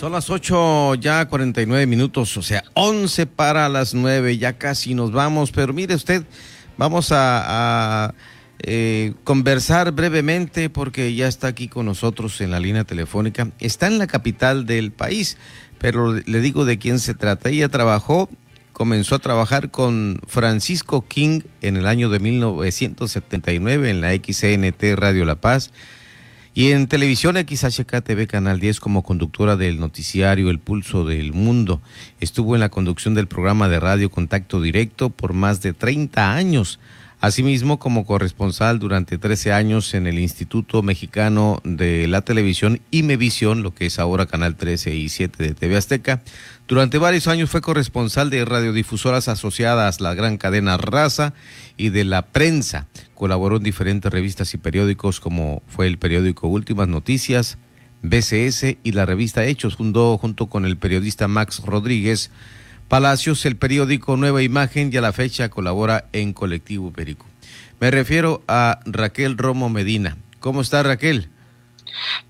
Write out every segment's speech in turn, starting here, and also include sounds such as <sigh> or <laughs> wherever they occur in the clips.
Son las 8 ya 49 minutos, o sea, 11 para las 9, ya casi nos vamos, pero mire usted, vamos a, eh, conversar brevemente porque ya está aquí con nosotros en la línea telefónica. Está en la capital del país, pero le digo de quién se trata. Ella trabajó, comenzó a trabajar con Francisco King en el año de 1979 en la XNT Radio La Paz y en televisión XHK TV Canal 10 como conductora del noticiario El Pulso del Mundo. Estuvo en la conducción del programa de radio Contacto Directo por más de 30 años. Asimismo, como corresponsal durante 13 años en el Instituto Mexicano de la Televisión Imevisión, lo que es ahora Canal 13 y 7 de TV Azteca. Durante varios años fue corresponsal de radiodifusoras asociadas la gran cadena Raza y de la prensa. Colaboró en diferentes revistas y periódicos como fue el periódico Últimas Noticias, BCS y la revista Hechos. Fundó junto con el periodista Max Rodríguez Palacios, el periódico Nueva Imagen y a la fecha colabora en Colectivo Perico. Me refiero a Raquel Romo Medina. ¿Cómo está Raquel?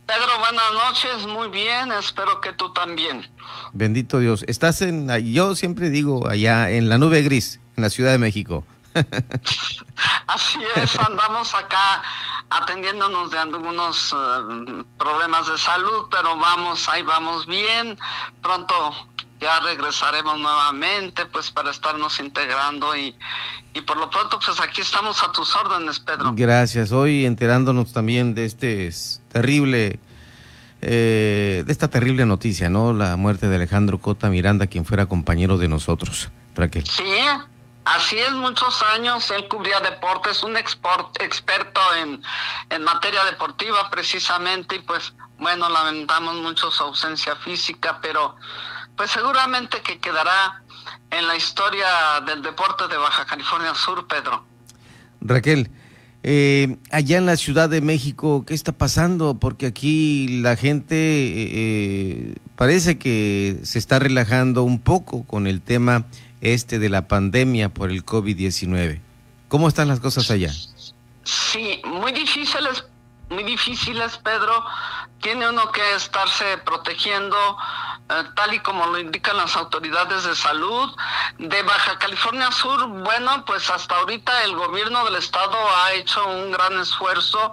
Pedro, buenas noches, muy bien, espero que tú también. Bendito Dios. Estás en, yo siempre digo, allá en la nube gris, en la Ciudad de México. <laughs> Así es, andamos acá atendiéndonos de algunos eh, problemas de salud, pero vamos, ahí vamos bien. Pronto ya regresaremos nuevamente pues para estarnos integrando y, y por lo pronto pues aquí estamos a tus órdenes Pedro. Gracias, hoy enterándonos también de este terrible, eh, de esta terrible noticia, ¿no? La muerte de Alejandro Cota Miranda, quien fuera compañero de nosotros. Raquel. Sí, Así es, muchos años él cubría deportes, un export, experto en, en materia deportiva precisamente, y pues bueno, lamentamos mucho su ausencia física, pero pues seguramente que quedará en la historia del deporte de Baja California Sur, Pedro. Raquel, eh, allá en la Ciudad de México, ¿qué está pasando? Porque aquí la gente eh, parece que se está relajando un poco con el tema este de la pandemia por el COVID-19. ¿Cómo están las cosas allá? Sí, muy difíciles, muy difíciles, Pedro. Tiene uno que estarse protegiendo eh, tal y como lo indican las autoridades de salud. De Baja California Sur, bueno, pues hasta ahorita el gobierno del estado ha hecho un gran esfuerzo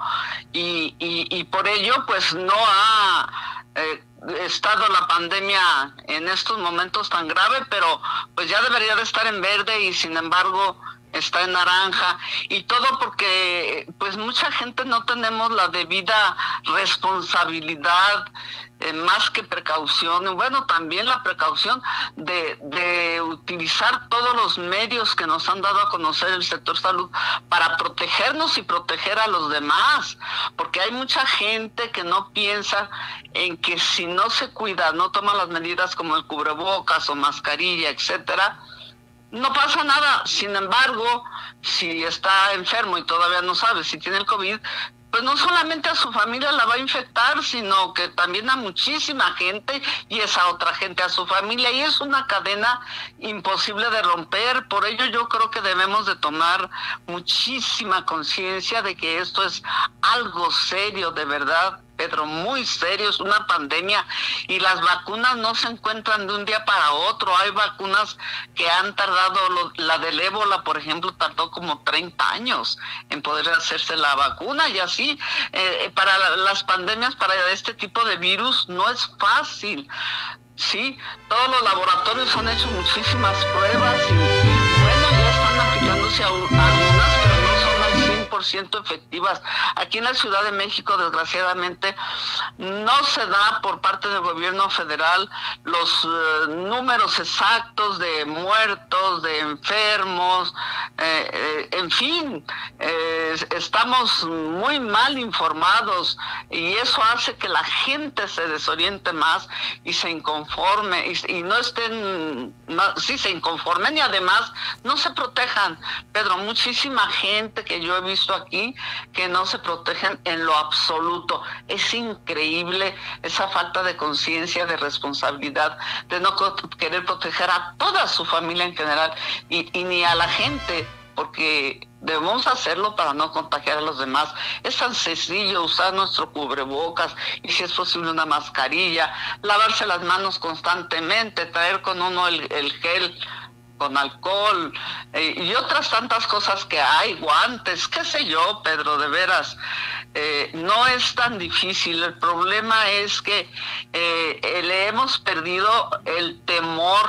y, y, por ello pues no ha... Eh, estado la pandemia en estos momentos tan grave, pero pues ya debería de estar en verde y sin embargo está en naranja y todo porque pues mucha gente no tenemos la debida responsabilidad eh, más que precaución, bueno, también la precaución de, de utilizar todos los medios que nos han dado a conocer el sector salud para protegernos y proteger a los demás, porque hay mucha gente que no piensa en que si no se cuida, no toma las medidas como el cubrebocas o mascarilla, etcétera, no pasa nada. Sin embargo, si está enfermo y todavía no sabe si tiene el COVID, pues no solamente a su familia la va a infectar, sino que también a muchísima gente y esa otra gente a su familia. Y es una cadena imposible de romper. Por ello yo creo que debemos de tomar muchísima conciencia de que esto es algo serio de verdad Pedro, muy serio, es una pandemia y las vacunas no se encuentran de un día para otro. Hay vacunas que han tardado, la del ébola, por ejemplo, tardó como 30 años en poder hacerse la vacuna y así, eh, eh, para las pandemias, para este tipo de virus, no es fácil. Sí, todos los laboratorios han hecho muchísimas pruebas y, bueno, ya están aplicándose a efectivas. Aquí en la Ciudad de México, desgraciadamente, no se da por parte del gobierno federal los eh, números exactos de muertos, de enfermos, eh, eh, en fin, estamos muy mal informados y eso hace que la gente se desoriente más y se inconforme y, no estén, sí, se inconformen y además no se protejan. Pedro, muchísima gente que yo he visto aquí que no se protegen en lo absoluto. Es increíble esa falta de conciencia, de responsabilidad, de no querer proteger a toda su familia en general y, ni a la gente porque Debemos hacerlo para no contagiar a los demás. Es tan sencillo usar nuestro cubrebocas y si es posible una mascarilla, lavarse las manos constantemente, traer con uno el, gel con alcohol eh, y otras tantas cosas que hay, guantes, qué sé yo, Pedro, de veras. Eh, no es tan difícil. El problema es que eh, le hemos perdido el temor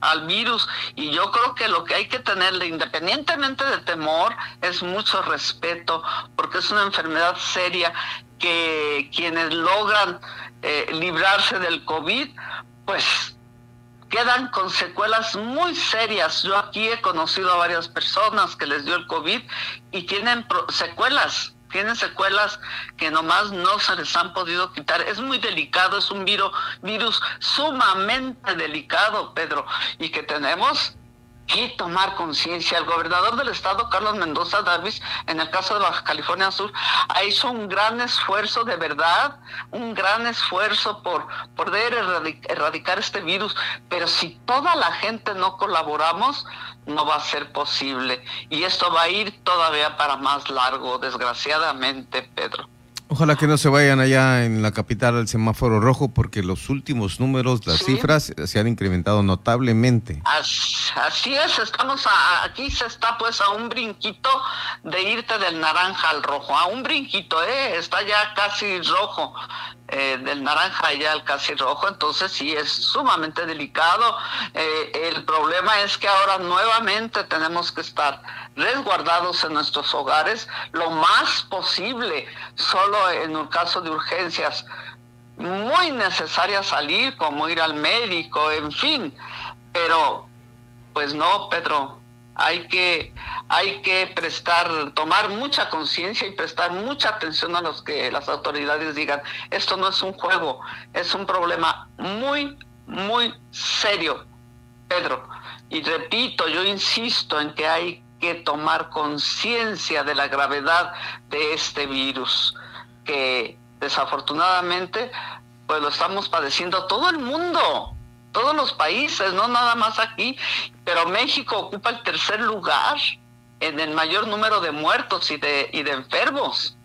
al virus y yo creo que lo que hay que tenerle independientemente de temor es mucho respeto porque es una enfermedad seria que quienes logran librarse del COVID pues quedan con secuelas muy serias. Yo aquí he conocido a varias personas que les dio el COVID y tienen secuelas tienen secuelas que nomás no se les han podido quitar. Es muy delicado, es un virus, virus sumamente delicado, Pedro, y que tenemos que tomar conciencia. El gobernador del estado, Carlos Mendoza Davis, en el caso de Baja California Sur, hecho un gran esfuerzo de verdad, un gran esfuerzo por poder erradicar este virus, pero si toda la gente no colaboramos, no va a ser posible. Y esto va a ir todavía para más largo, desgraciadamente, Pedro. Ojalá que no se vayan allá en la capital al semáforo rojo porque los últimos números, las cifras se han incrementado notablemente. Así es, estamos aquí se está pues a un brinquito de irte del naranja al rojo, a un brinquito, eh, está ya casi rojo. Eh, del naranja ya al casi rojo, entonces sí es sumamente delicado. Eh, el problema es que ahora nuevamente tenemos que estar resguardados en nuestros hogares lo más posible, solo en un caso de urgencias muy necesarias salir, como ir al médico, en fin, pero pues no, Pedro, hay que, hay que prestar, tomar mucha conciencia y prestar mucha atención a los que las autoridades digan, esto no es un juego, es un problema muy, muy serio, Pedro. Y repito, yo insisto en que hay que tomar conciencia de la gravedad de este virus, que desafortunadamente pues lo estamos padeciendo todo el mundo todos los países, no nada más aquí, pero México ocupa el tercer lugar en el mayor número de muertos y de, y de enfermos.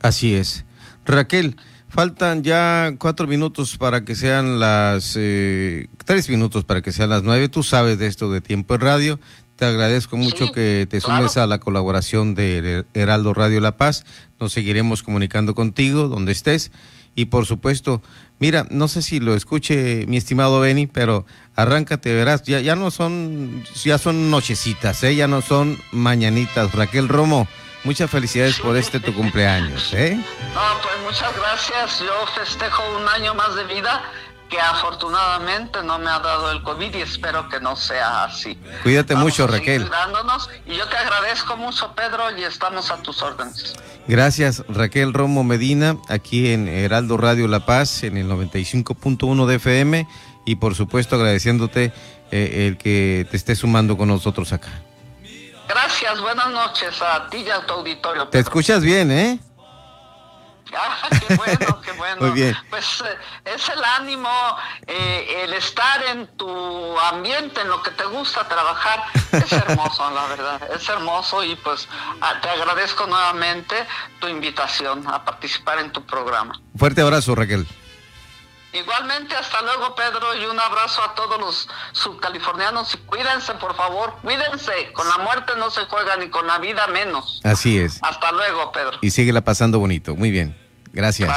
Así es. Raquel, faltan ya cuatro minutos para que sean las, eh, tres minutos para que sean las nueve. Tú sabes de esto de tiempo en radio. Te agradezco mucho que te sumes a la colaboración de Heraldo Radio La Paz. Nos seguiremos comunicando contigo donde estés. Y por supuesto, Mira, no sé si lo escuche mi estimado Benny, pero arráncate, verás, ya, no son, ya son nochecitas, ¿eh? ya no son mañanitas. Raquel Romo, muchas felicidades por este tu cumpleaños, ¿eh? No, pues muchas gracias. Yo festejo un año más de vida que afortunadamente no me ha dado el COVID y espero que no sea así. Cuídate mucho, Raquel. y yo te agradezco mucho, Pedro, y estamos a tus órdenes. Gracias, Raquel Romo Medina, aquí en Heraldo Radio La Paz, en el 95.1 de FM, y por supuesto agradeciéndote eh, el que te estés sumando con nosotros acá. Gracias, buenas noches a ti y a tu auditorio. Te escuchas bien, ¿eh? <laughs> Ah, qué bueno, qué bueno. Muy bien. Pues eh, es el ánimo, eh, el estar en tu ambiente, en lo que te gusta trabajar, es hermoso, la verdad, es hermoso y pues ah, te agradezco nuevamente tu invitación a participar en tu programa. Fuerte abrazo, Raquel. Igualmente, hasta luego Pedro y un abrazo a todos los subcalifornianos y cuídense por favor, cuídense, con la muerte no se juega ni con la vida menos. Así es. Hasta luego Pedro. Y síguela pasando bonito, muy bien, gracias.